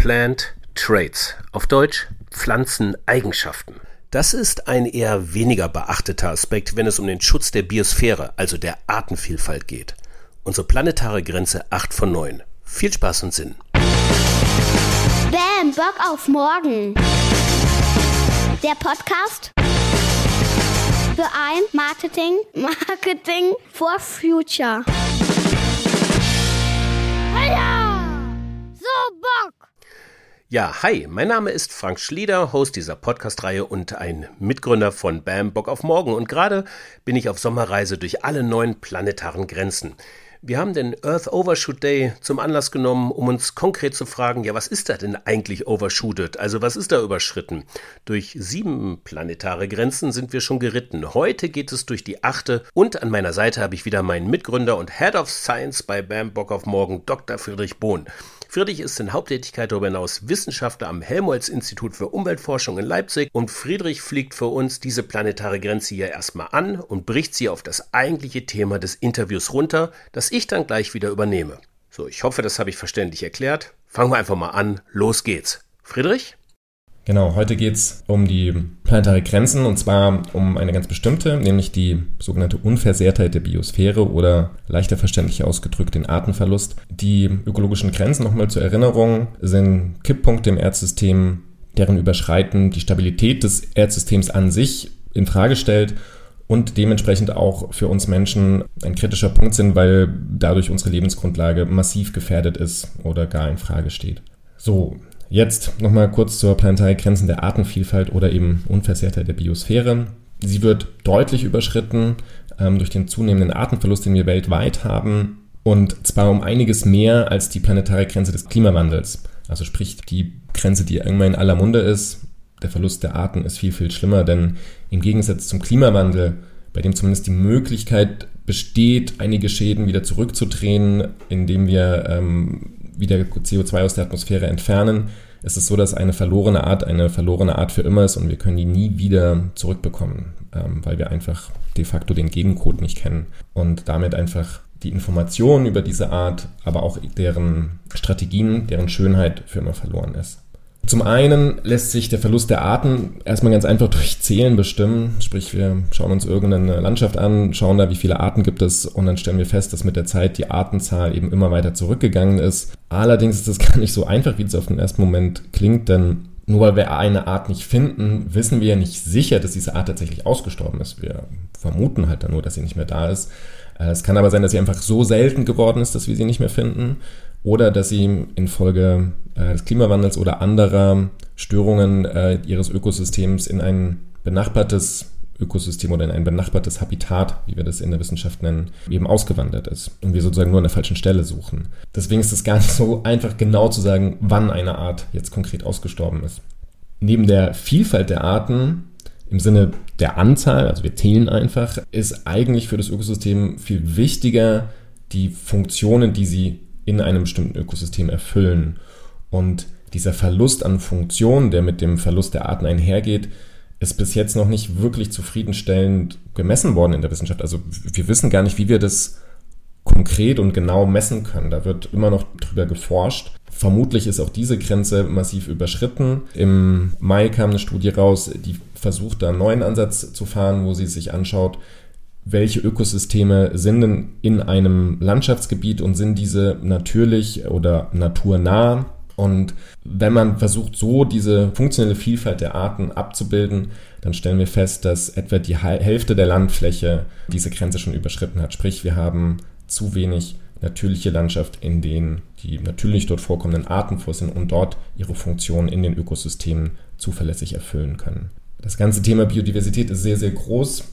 Plant Traits, auf Deutsch Pflanzeneigenschaften. Das ist ein eher weniger beachteter Aspekt, wenn es um den Schutz der Biosphäre, also der Artenvielfalt geht. Unsere planetare Grenze 8 von 9. Viel Spaß und Sinn. Bam, Bock auf morgen. Der Podcast für ein Marketing, Marketing for Future. Heya! So Bock! Ja, hi, mein Name ist Frank Schlieder, Host dieser Podcast-Reihe und ein Mitgründer von BAM Bock auf Morgen. Und gerade bin ich auf Sommerreise durch alle neuen planetaren Grenzen. Wir haben den Earth Overshoot Day zum Anlass genommen, um uns konkret zu fragen, ja, was ist da denn eigentlich overshooted? Also was ist da überschritten? Durch sieben planetare Grenzen sind wir schon geritten. Heute geht es durch die achte und an meiner Seite habe ich wieder meinen Mitgründer und Head of Science bei BAM Bock auf Morgen, Dr. Friedrich Bohn. Friedrich ist in Haupttätigkeit darüber hinaus Wissenschaftler am Helmholtz-Institut für Umweltforschung in Leipzig und Friedrich fliegt für uns diese planetare Grenze hier erstmal an und bricht sie auf das eigentliche Thema des Interviews runter, das ich dann gleich wieder übernehme. So, ich hoffe, das habe ich verständlich erklärt. Fangen wir einfach mal an. Los geht's. Friedrich? Genau, heute geht es um die planetare Grenzen und zwar um eine ganz bestimmte, nämlich die sogenannte Unversehrtheit der Biosphäre oder leichter verständlich ausgedrückt den Artenverlust. Die ökologischen Grenzen, nochmal zur Erinnerung, sind Kipppunkte im Erdsystem, deren Überschreiten die Stabilität des Erdsystems an sich in Frage stellt und dementsprechend auch für uns Menschen ein kritischer Punkt sind, weil dadurch unsere Lebensgrundlage massiv gefährdet ist oder gar in Frage steht. So, Jetzt nochmal kurz zur planetaren Grenzen der Artenvielfalt oder eben Unversehrtheit der Biosphäre. Sie wird deutlich überschritten ähm, durch den zunehmenden Artenverlust, den wir weltweit haben. Und zwar um einiges mehr als die planetare Grenze des Klimawandels. Also sprich die Grenze, die irgendwann in aller Munde ist. Der Verlust der Arten ist viel, viel schlimmer, denn im Gegensatz zum Klimawandel, bei dem zumindest die Möglichkeit besteht, einige Schäden wieder zurückzudrehen, indem wir ähm, wieder CO2 aus der Atmosphäre entfernen, ist es so, dass eine verlorene Art eine verlorene Art für immer ist und wir können die nie wieder zurückbekommen, ähm, weil wir einfach de facto den Gegencode nicht kennen und damit einfach die Information über diese Art, aber auch deren Strategien, deren Schönheit für immer verloren ist. Zum einen lässt sich der Verlust der Arten erstmal ganz einfach durch Zählen bestimmen. Sprich, wir schauen uns irgendeine Landschaft an, schauen da, wie viele Arten gibt es und dann stellen wir fest, dass mit der Zeit die Artenzahl eben immer weiter zurückgegangen ist. Allerdings ist das gar nicht so einfach, wie es auf den ersten Moment klingt, denn nur weil wir eine Art nicht finden, wissen wir ja nicht sicher, dass diese Art tatsächlich ausgestorben ist. Wir vermuten halt dann nur, dass sie nicht mehr da ist. Äh, es kann aber sein, dass sie einfach so selten geworden ist, dass wir sie nicht mehr finden oder dass sie infolge äh, des Klimawandels oder anderer Störungen äh, ihres Ökosystems in ein benachbartes Ökosystem oder in ein benachbartes Habitat, wie wir das in der Wissenschaft nennen, eben ausgewandert ist und wir sozusagen nur an der falschen Stelle suchen. Deswegen ist es gar nicht so einfach genau zu sagen, wann eine Art jetzt konkret ausgestorben ist. Neben der Vielfalt der Arten im Sinne der Anzahl, also wir zählen einfach, ist eigentlich für das Ökosystem viel wichtiger die Funktionen, die sie in einem bestimmten Ökosystem erfüllen. Und dieser Verlust an Funktion, der mit dem Verlust der Arten einhergeht, ist bis jetzt noch nicht wirklich zufriedenstellend gemessen worden in der Wissenschaft. Also wir wissen gar nicht, wie wir das konkret und genau messen können. Da wird immer noch drüber geforscht. Vermutlich ist auch diese Grenze massiv überschritten. Im Mai kam eine Studie raus, die versucht, da einen neuen Ansatz zu fahren, wo sie sich anschaut, welche Ökosysteme sind denn in einem Landschaftsgebiet und sind diese natürlich oder naturnah. Und wenn man versucht, so diese funktionelle Vielfalt der Arten abzubilden, dann stellen wir fest, dass etwa die Hälfte der Landfläche diese Grenze schon überschritten hat. Sprich, wir haben zu wenig natürliche Landschaft, in denen die natürlich dort vorkommenden Arten vor sind und dort ihre Funktion in den Ökosystemen zuverlässig erfüllen können. Das ganze Thema Biodiversität ist sehr, sehr groß.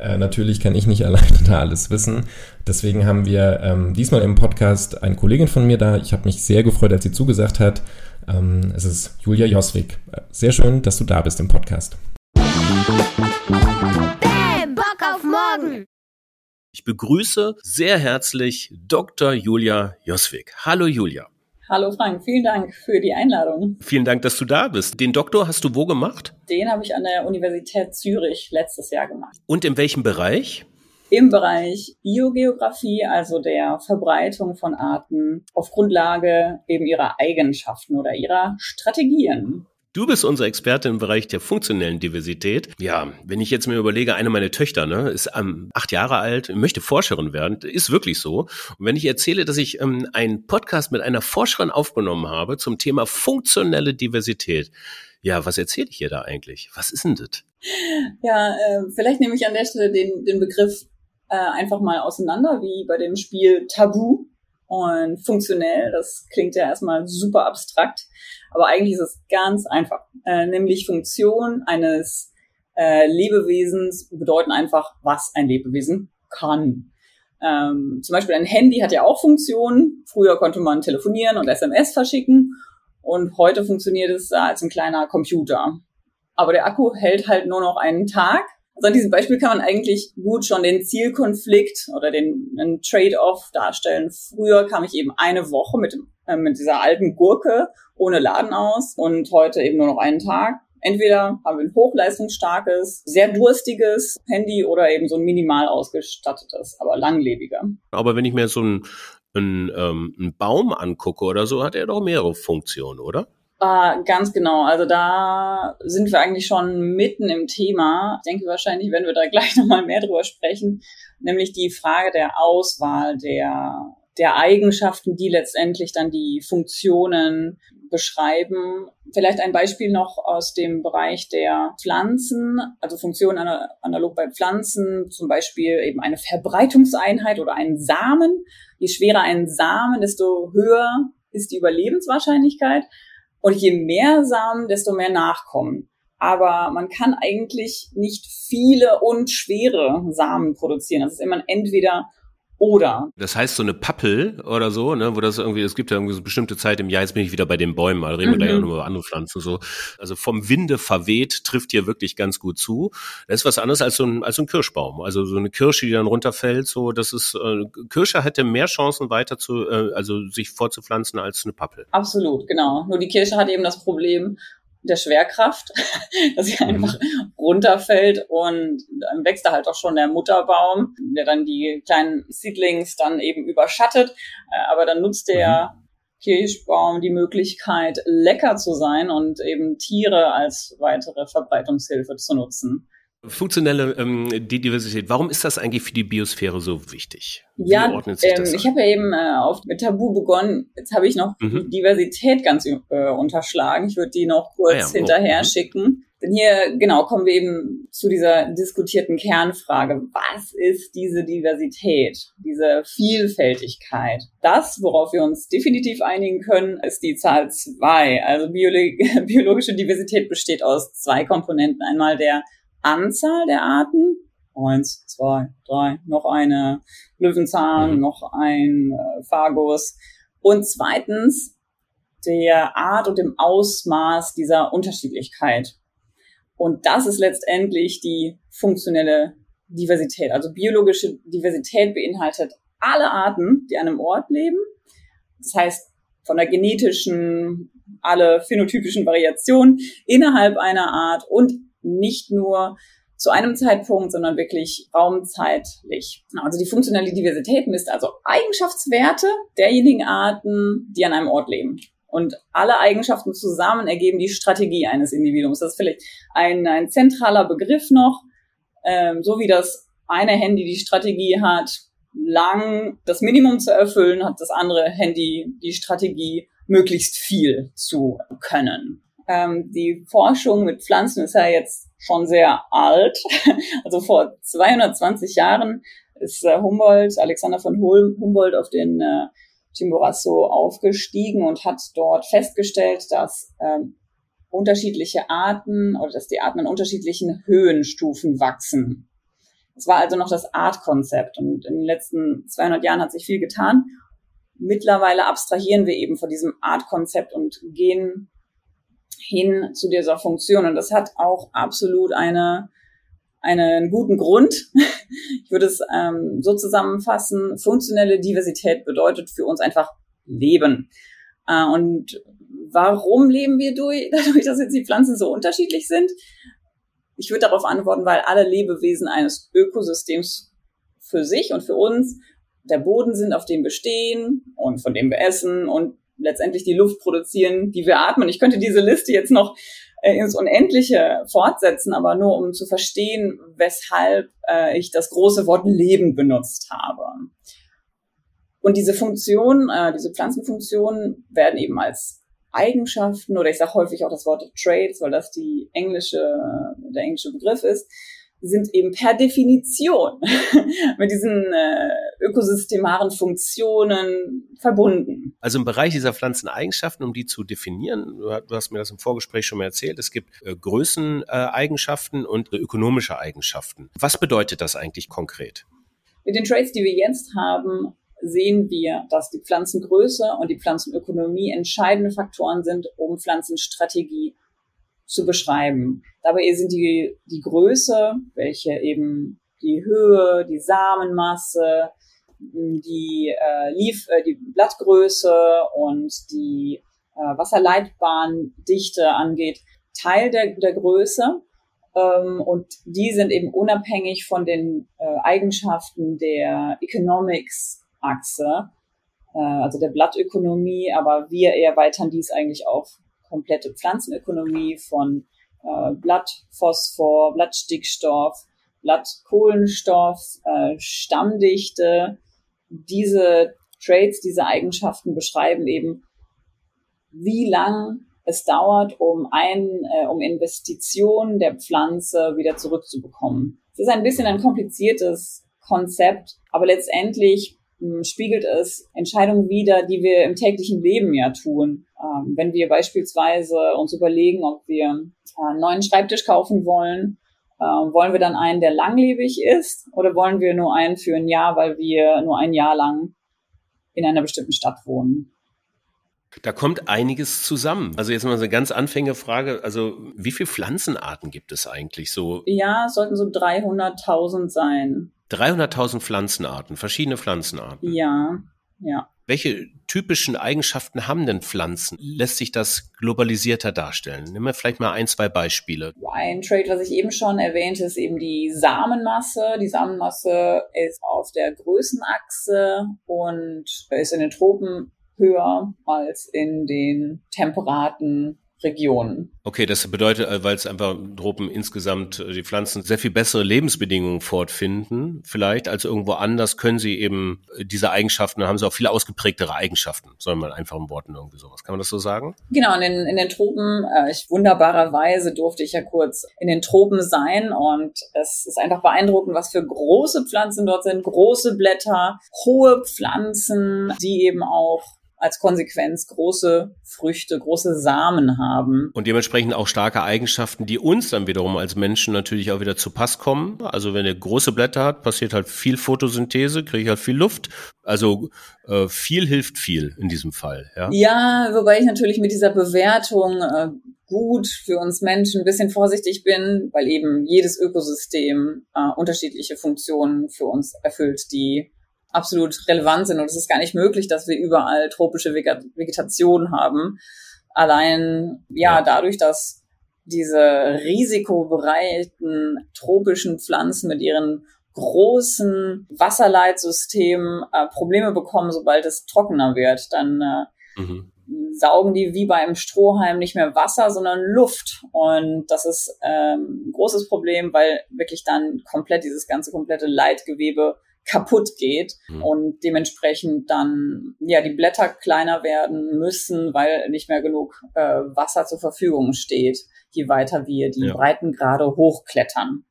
Äh, natürlich kann ich nicht alleine da alles wissen. Deswegen haben wir ähm, diesmal im Podcast eine Kollegin von mir da. Ich habe mich sehr gefreut, als sie zugesagt hat. Ähm, es ist Julia Joswig. Sehr schön, dass du da bist im Podcast. Bam, Bock auf morgen. Ich begrüße sehr herzlich Dr. Julia Joswig. Hallo Julia. Hallo Frank, vielen Dank für die Einladung. Vielen Dank, dass du da bist. Den Doktor hast du wo gemacht? Den habe ich an der Universität Zürich letztes Jahr gemacht. Und in welchem Bereich? im Bereich Biogeografie, also der Verbreitung von Arten auf Grundlage eben ihrer Eigenschaften oder ihrer Strategien. Du bist unser Experte im Bereich der funktionellen Diversität. Ja, wenn ich jetzt mir überlege, eine meiner Töchter ne, ist ähm, acht Jahre alt, möchte Forscherin werden, ist wirklich so. Und wenn ich erzähle, dass ich ähm, einen Podcast mit einer Forscherin aufgenommen habe zum Thema funktionelle Diversität, ja, was erzähle ich ihr da eigentlich? Was ist denn das? Ja, äh, vielleicht nehme ich an der Stelle den, den Begriff äh, einfach mal auseinander, wie bei dem Spiel Tabu und funktionell. Das klingt ja erstmal super abstrakt, aber eigentlich ist es ganz einfach. Äh, nämlich Funktion eines äh, Lebewesens bedeuten einfach, was ein Lebewesen kann. Ähm, zum Beispiel ein Handy hat ja auch Funktionen. Früher konnte man telefonieren und SMS verschicken und heute funktioniert es als ein kleiner Computer. Aber der Akku hält halt nur noch einen Tag also an diesem Beispiel kann man eigentlich gut schon den Zielkonflikt oder den Trade-off darstellen. Früher kam ich eben eine Woche mit, äh, mit dieser alten Gurke ohne Laden aus und heute eben nur noch einen Tag. Entweder haben wir ein hochleistungsstarkes, sehr durstiges Handy oder eben so ein minimal ausgestattetes, aber langlebiger. Aber wenn ich mir so einen, einen, ähm, einen Baum angucke oder so, hat er doch mehrere Funktionen, oder? Uh, ganz genau. Also da sind wir eigentlich schon mitten im Thema. Ich denke wahrscheinlich, wenn wir da gleich nochmal mehr drüber sprechen, nämlich die Frage der Auswahl der, der Eigenschaften, die letztendlich dann die Funktionen beschreiben. Vielleicht ein Beispiel noch aus dem Bereich der Pflanzen, also Funktionen analog bei Pflanzen, zum Beispiel eben eine Verbreitungseinheit oder einen Samen. Je schwerer ein Samen, desto höher ist die Überlebenswahrscheinlichkeit. Und je mehr Samen, desto mehr Nachkommen. Aber man kann eigentlich nicht viele und schwere Samen produzieren. Das ist immer entweder oder. Das heißt, so eine Pappel oder so, ne, wo das irgendwie, es gibt ja irgendwie so eine bestimmte Zeit im Jahr, jetzt bin ich wieder bei den Bäumen, da reden wir gleich auch mhm. noch über andere Pflanzen so. Also vom Winde verweht trifft hier wirklich ganz gut zu. Das ist was anderes als so ein, als so ein Kirschbaum. Also so eine Kirsche, die dann runterfällt, so, das ist, äh, Kirsche hätte mehr Chancen weiter zu, äh, also sich vorzupflanzen als eine Pappel. Absolut, genau. Nur die Kirsche hat eben das Problem, der Schwerkraft, dass sie einfach mhm. runterfällt und dann wächst da halt auch schon der Mutterbaum, der dann die kleinen Seedlings dann eben überschattet. Äh, aber dann nutzt der mhm. Kirschbaum die Möglichkeit, lecker zu sein und eben Tiere als weitere Verbreitungshilfe zu nutzen. Funktionelle ähm, die Diversität, warum ist das eigentlich für die Biosphäre so wichtig? Wie ja, ähm, ich habe ja eben äh, auf, mit Tabu begonnen. Jetzt habe ich noch mhm. Diversität ganz äh, unterschlagen. Ich würde die noch kurz ah, ja. Oh, hinterher oh. schicken. Denn hier, genau, kommen wir eben zu dieser diskutierten Kernfrage. Was ist diese Diversität, diese Vielfältigkeit? Das, worauf wir uns definitiv einigen können, ist die Zahl zwei. Also biologische Diversität besteht aus zwei Komponenten. Einmal der Anzahl der Arten. Eins, zwei, drei, noch eine Löwenzahn, mhm. noch ein äh, Phagus. Und zweitens der Art und dem Ausmaß dieser Unterschiedlichkeit. Und das ist letztendlich die funktionelle Diversität. Also biologische Diversität beinhaltet alle Arten, die an einem Ort leben. Das heißt, von der genetischen, alle phänotypischen Variationen innerhalb einer Art und nicht nur zu einem Zeitpunkt, sondern wirklich raumzeitlich. Also die funktionelle Diversität misst also Eigenschaftswerte derjenigen Arten, die an einem Ort leben. Und alle Eigenschaften zusammen ergeben die Strategie eines Individuums. Das ist vielleicht ein, ein zentraler Begriff noch, ähm, so wie das eine Handy die Strategie hat, lang das Minimum zu erfüllen, hat das andere Handy die Strategie, möglichst viel zu können. Ähm, die Forschung mit Pflanzen ist ja jetzt schon sehr alt. Also vor 220 Jahren ist äh, Humboldt, Alexander von Humboldt auf den äh, Chimborazo aufgestiegen und hat dort festgestellt, dass ähm, unterschiedliche Arten oder dass die Arten in unterschiedlichen Höhenstufen wachsen. Es war also noch das Artkonzept und in den letzten 200 Jahren hat sich viel getan. Mittlerweile abstrahieren wir eben von diesem Artkonzept und gehen hin zu dieser Funktion. Und das hat auch absolut eine, einen guten Grund. Ich würde es ähm, so zusammenfassen. Funktionelle Diversität bedeutet für uns einfach Leben. Äh, und warum leben wir durch, dadurch, dass jetzt die Pflanzen so unterschiedlich sind? Ich würde darauf antworten, weil alle Lebewesen eines Ökosystems für sich und für uns der Boden sind, auf dem wir stehen und von dem wir essen und letztendlich die Luft produzieren, die wir atmen. Ich könnte diese Liste jetzt noch äh, ins Unendliche fortsetzen, aber nur um zu verstehen, weshalb äh, ich das große Wort Leben benutzt habe. Und diese Funktionen, äh, diese Pflanzenfunktionen werden eben als Eigenschaften oder ich sage häufig auch das Wort Traits, weil das die englische, der englische Begriff ist, sind eben per Definition mit diesen äh, ökosystemaren Funktionen verbunden. Also im Bereich dieser Pflanzeneigenschaften, um die zu definieren, du hast mir das im Vorgespräch schon mal erzählt, es gibt äh, Größeneigenschaften und ökonomische Eigenschaften. Was bedeutet das eigentlich konkret? Mit den Traits, die wir jetzt haben, sehen wir, dass die Pflanzengröße und die Pflanzenökonomie entscheidende Faktoren sind, um Pflanzenstrategie zu beschreiben. Dabei sind die, die Größe, welche eben die Höhe, die Samenmasse, die, äh, Lief, äh, die Blattgröße und die äh, Wasserleitbahndichte angeht, Teil der, der Größe. Ähm, und die sind eben unabhängig von den äh, Eigenschaften der Economics-Achse, äh, also der Blattökonomie, aber wir erweitern dies eigentlich auch komplette Pflanzenökonomie von äh, Blattphosphor, Blattstickstoff, Blattkohlenstoff, äh, Stammdichte. Diese Traits, diese Eigenschaften beschreiben eben, wie lang es dauert, um ein, äh, um Investitionen der Pflanze wieder zurückzubekommen. Es ist ein bisschen ein kompliziertes Konzept, aber letztendlich hm, spiegelt es Entscheidungen wider, die wir im täglichen Leben ja tun. Ähm, wenn wir beispielsweise uns überlegen, ob wir äh, einen neuen Schreibtisch kaufen wollen, wollen wir dann einen, der langlebig ist oder wollen wir nur einen für ein Jahr, weil wir nur ein Jahr lang in einer bestimmten Stadt wohnen? Da kommt einiges zusammen. Also jetzt mal so eine ganz Anfängerfrage. Also wie viele Pflanzenarten gibt es eigentlich so? Ja, es sollten so 300.000 sein. 300.000 Pflanzenarten, verschiedene Pflanzenarten. Ja, ja. Welche typischen Eigenschaften haben denn Pflanzen? Lässt sich das globalisierter darstellen? Nimm mir vielleicht mal ein, zwei Beispiele. Ein Trade, was ich eben schon erwähnte, ist eben die Samenmasse. Die Samenmasse ist auf der Größenachse und ist in den Tropen höher als in den temperaten Regionen. Okay, das bedeutet, äh, weil es einfach Tropen insgesamt äh, die Pflanzen sehr viel bessere Lebensbedingungen fortfinden, vielleicht als irgendwo anders, können sie eben äh, diese Eigenschaften, dann haben sie auch viel ausgeprägtere Eigenschaften, soll man einfach in Worten irgendwie sowas. Kann man das so sagen? Genau, in den, in den Tropen, ich wunderbarerweise durfte ich ja kurz in den Tropen sein und es ist einfach beeindruckend, was für große Pflanzen dort sind, große Blätter, hohe Pflanzen, die eben auch als Konsequenz große Früchte, große Samen haben. Und dementsprechend auch starke Eigenschaften, die uns dann wiederum als Menschen natürlich auch wieder zu Pass kommen. Also wenn er große Blätter hat, passiert halt viel Photosynthese, kriege ich halt viel Luft. Also äh, viel hilft viel in diesem Fall. Ja, ja wobei ich natürlich mit dieser Bewertung äh, gut für uns Menschen ein bisschen vorsichtig bin, weil eben jedes Ökosystem äh, unterschiedliche Funktionen für uns erfüllt, die absolut relevant sind. Und es ist gar nicht möglich, dass wir überall tropische Vegetation haben. Allein, ja, dadurch, dass diese risikobereiten tropischen Pflanzen mit ihren großen Wasserleitsystemen äh, Probleme bekommen, sobald es trockener wird, dann äh, mhm. saugen die wie beim Strohhalm nicht mehr Wasser, sondern Luft. Und das ist ähm, ein großes Problem, weil wirklich dann komplett dieses ganze komplette Leitgewebe kaputt geht mhm. und dementsprechend dann ja die Blätter kleiner werden müssen, weil nicht mehr genug äh, Wasser zur Verfügung steht, je weiter wir die ja. Breitengrade hochklettern.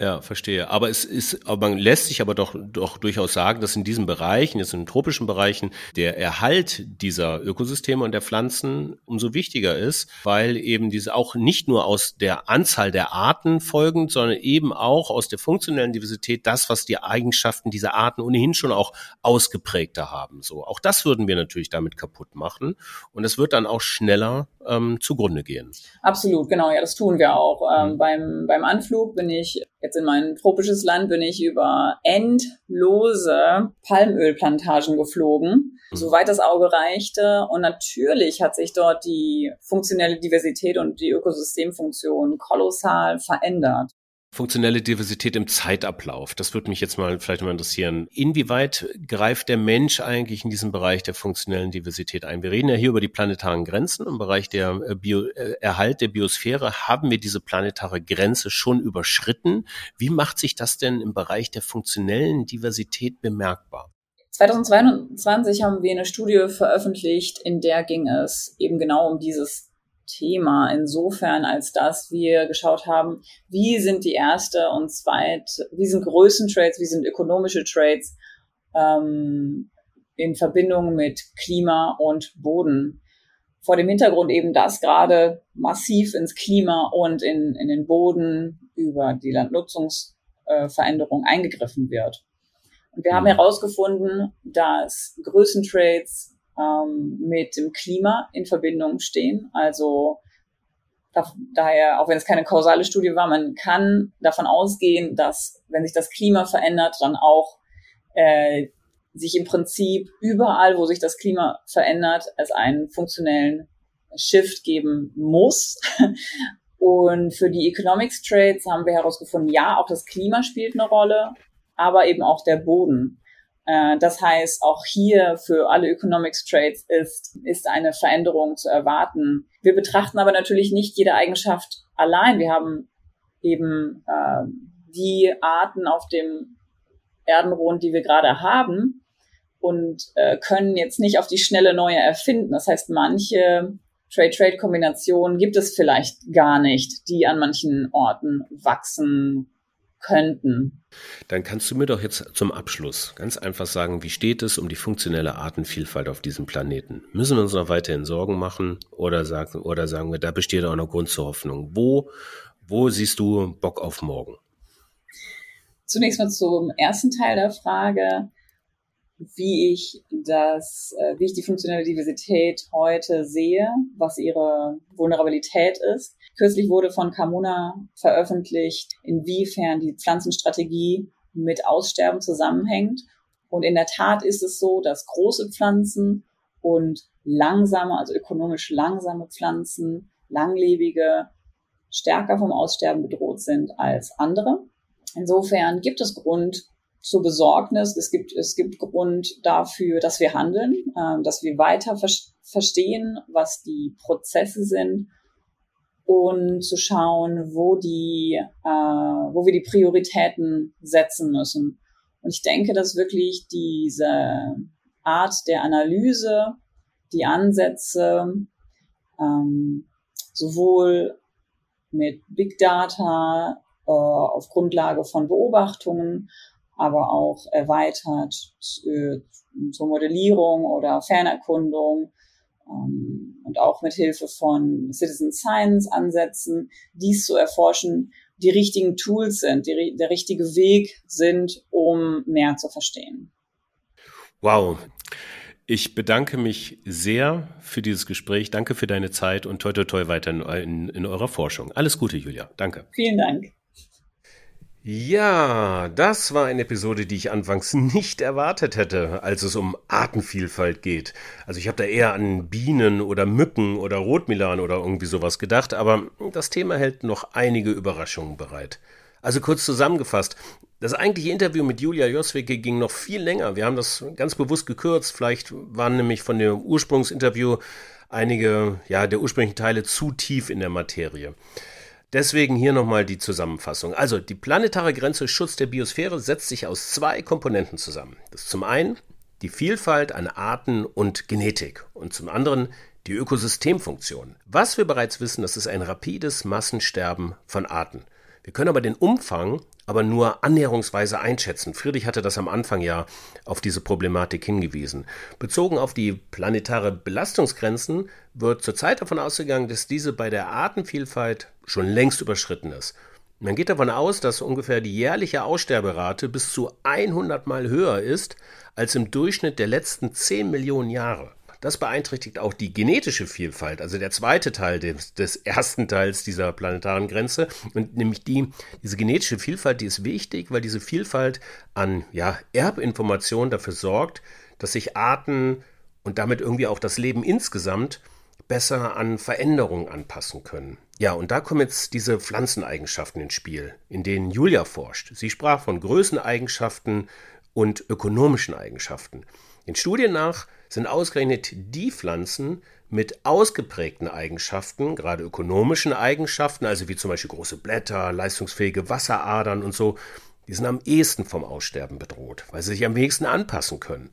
Ja, verstehe. Aber es ist, aber man lässt sich aber doch, doch durchaus sagen, dass in diesen Bereichen, jetzt in den tropischen Bereichen, der Erhalt dieser Ökosysteme und der Pflanzen umso wichtiger ist, weil eben diese auch nicht nur aus der Anzahl der Arten folgend, sondern eben auch aus der funktionellen Diversität das, was die Eigenschaften dieser Arten ohnehin schon auch ausgeprägter haben. So, auch das würden wir natürlich damit kaputt machen. Und es wird dann auch schneller ähm, zugrunde gehen. Absolut, genau, ja, das tun wir auch. Ähm, mhm. beim, beim Anflug bin ich jetzt in mein tropisches Land bin ich über endlose Palmölplantagen geflogen, mhm. soweit das Auge reichte. Und natürlich hat sich dort die funktionelle Diversität und die Ökosystemfunktion kolossal verändert. Funktionelle Diversität im Zeitablauf. Das würde mich jetzt mal vielleicht mal interessieren. Inwieweit greift der Mensch eigentlich in diesem Bereich der funktionellen Diversität ein? Wir reden ja hier über die planetaren Grenzen. Im Bereich der äh, Bio, äh, Erhalt der Biosphäre haben wir diese planetare Grenze schon überschritten. Wie macht sich das denn im Bereich der funktionellen Diversität bemerkbar? 2022 haben wir eine Studie veröffentlicht, in der ging es eben genau um dieses Thema insofern, als dass wir geschaut haben, wie sind die erste und zweite, wie sind Größentrades, wie sind ökonomische Trades ähm, in Verbindung mit Klima und Boden. Vor dem Hintergrund eben, dass gerade massiv ins Klima und in, in den Boden über die Landnutzungsveränderung äh, eingegriffen wird. Und wir haben mhm. herausgefunden, dass Größentrades ähm, mit dem Klima in Verbindung stehen. Also da, daher, auch wenn es keine kausale Studie war, man kann davon ausgehen, dass wenn sich das Klima verändert, dann auch äh, sich im Prinzip überall, wo sich das Klima verändert, es einen funktionellen Shift geben muss. Und für die Economics Trades haben wir herausgefunden, ja, auch das Klima spielt eine Rolle, aber eben auch der Boden. Äh, das heißt, auch hier für alle Economics Trades ist, ist eine Veränderung zu erwarten. Wir betrachten aber natürlich nicht jede Eigenschaft allein. Wir haben eben äh, die Arten auf dem Erdenrund, die wir gerade haben und äh, können jetzt nicht auf die schnelle neue erfinden. Das heißt, manche Trade-Trade-Kombinationen gibt es vielleicht gar nicht, die an manchen Orten wachsen könnten. Dann kannst du mir doch jetzt zum Abschluss ganz einfach sagen, wie steht es um die funktionelle Artenvielfalt auf diesem Planeten? Müssen wir uns noch weiterhin Sorgen machen oder sagen, oder sagen wir, da besteht auch noch Grund zur Hoffnung? Wo, wo siehst du Bock auf morgen? Zunächst mal zum ersten Teil der Frage wie ich das, äh, wie ich die funktionelle Diversität heute sehe, was ihre Vulnerabilität ist. Kürzlich wurde von Carmona veröffentlicht, inwiefern die Pflanzenstrategie mit Aussterben zusammenhängt. Und in der Tat ist es so, dass große Pflanzen und langsame, also ökonomisch langsame Pflanzen, langlebige, stärker vom Aussterben bedroht sind als andere. Insofern gibt es Grund, zur Besorgnis. Es gibt, es gibt Grund dafür, dass wir handeln, äh, dass wir weiter ver verstehen, was die Prozesse sind und zu schauen, wo die, äh, wo wir die Prioritäten setzen müssen. Und ich denke, dass wirklich diese Art der Analyse, die Ansätze, ähm, sowohl mit Big Data äh, auf Grundlage von Beobachtungen, aber auch erweitert äh, zur Modellierung oder Fernerkundung und auch mit Hilfe von Citizen Science Ansätzen, dies zu erforschen, die richtigen Tools sind, die, der richtige Weg sind, um mehr zu verstehen. Wow. Ich bedanke mich sehr für dieses Gespräch. Danke für deine Zeit und toi toi toi weiter in, in, in eurer Forschung. Alles Gute, Julia. Danke. Vielen Dank. Ja, das war eine Episode, die ich anfangs nicht erwartet hätte, als es um Artenvielfalt geht. Also ich habe da eher an Bienen oder Mücken oder Rotmilan oder irgendwie sowas gedacht, aber das Thema hält noch einige Überraschungen bereit. Also kurz zusammengefasst, das eigentliche Interview mit Julia Joswicke ging noch viel länger. Wir haben das ganz bewusst gekürzt. Vielleicht waren nämlich von dem Ursprungsinterview einige, ja, der ursprünglichen Teile zu tief in der Materie. Deswegen hier nochmal die Zusammenfassung. Also, die planetare Grenze Schutz der Biosphäre setzt sich aus zwei Komponenten zusammen. Das ist zum einen die Vielfalt an Arten und Genetik und zum anderen die Ökosystemfunktion. Was wir bereits wissen, das ist ein rapides Massensterben von Arten. Wir können aber den Umfang aber nur annäherungsweise einschätzen. Friedrich hatte das am Anfang ja auf diese Problematik hingewiesen. Bezogen auf die planetare Belastungsgrenzen wird zurzeit davon ausgegangen, dass diese bei der Artenvielfalt schon längst überschritten ist. Man geht davon aus, dass ungefähr die jährliche Aussterberate bis zu 100 Mal höher ist als im Durchschnitt der letzten 10 Millionen Jahre. Das beeinträchtigt auch die genetische Vielfalt, also der zweite Teil des, des ersten Teils dieser planetaren Grenze. Und nämlich die, diese genetische Vielfalt, die ist wichtig, weil diese Vielfalt an ja, Erbinformationen dafür sorgt, dass sich Arten und damit irgendwie auch das Leben insgesamt besser an Veränderungen anpassen können. Ja, und da kommen jetzt diese Pflanzeneigenschaften ins Spiel, in denen Julia forscht. Sie sprach von Größeneigenschaften und ökonomischen Eigenschaften. Den Studien nach sind ausgerechnet die Pflanzen mit ausgeprägten Eigenschaften, gerade ökonomischen Eigenschaften, also wie zum Beispiel große Blätter, leistungsfähige Wasseradern und so, die sind am ehesten vom Aussterben bedroht, weil sie sich am wenigsten anpassen können.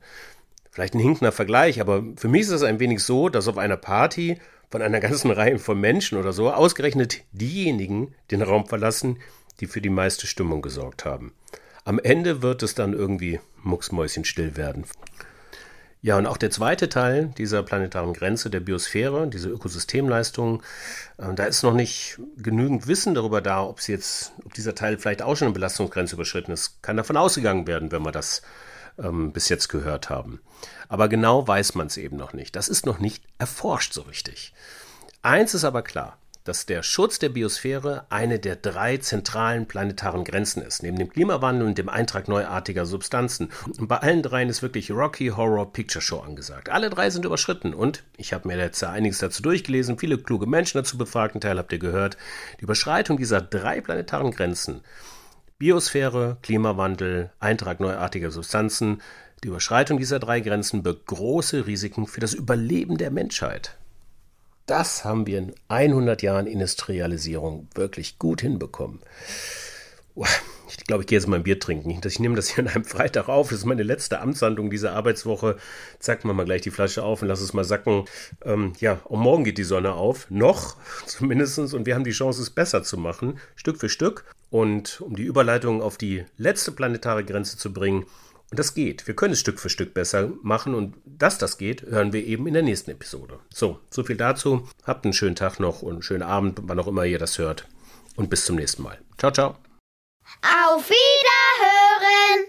Vielleicht ein hinkender Vergleich, aber für mich ist es ein wenig so, dass auf einer Party von einer ganzen Reihe von Menschen oder so ausgerechnet diejenigen den Raum verlassen, die für die meiste Stimmung gesorgt haben. Am Ende wird es dann irgendwie mucksmäuschenstill werden. Ja, und auch der zweite Teil dieser planetaren Grenze der Biosphäre, diese Ökosystemleistung, äh, da ist noch nicht genügend Wissen darüber da, ob jetzt, ob dieser Teil vielleicht auch schon eine Belastungsgrenze überschritten ist. Kann davon ausgegangen werden, wenn wir das ähm, bis jetzt gehört haben. Aber genau weiß man es eben noch nicht. Das ist noch nicht erforscht so richtig. Eins ist aber klar, dass der Schutz der Biosphäre eine der drei zentralen planetaren Grenzen ist, neben dem Klimawandel und dem Eintrag neuartiger Substanzen. Und bei allen dreien ist wirklich Rocky Horror Picture Show angesagt. Alle drei sind überschritten und ich habe mir jetzt einiges dazu durchgelesen, viele kluge Menschen dazu befragt, einen Teil habt ihr gehört. Die Überschreitung dieser drei planetaren Grenzen Biosphäre, Klimawandel, Eintrag neuartiger Substanzen. Die Überschreitung dieser drei Grenzen birgt große Risiken für das Überleben der Menschheit. Das haben wir in 100 Jahren Industrialisierung wirklich gut hinbekommen. Ich glaube, ich gehe jetzt mal ein Bier trinken. Ich nehme das hier an einem Freitag auf. Das ist meine letzte Amtshandlung dieser Arbeitswoche. Zack, machen wir mal gleich die Flasche auf und lass es mal sacken. Ähm, ja, und morgen geht die Sonne auf. Noch zumindest. Und wir haben die Chance, es besser zu machen. Stück für Stück. Und um die Überleitung auf die letzte planetare Grenze zu bringen, und das geht. Wir können es Stück für Stück besser machen und dass das geht, hören wir eben in der nächsten Episode. So, so viel dazu. Habt einen schönen Tag noch und einen schönen Abend, wann auch immer ihr das hört. Und bis zum nächsten Mal. Ciao, ciao. Auf Wiederhören!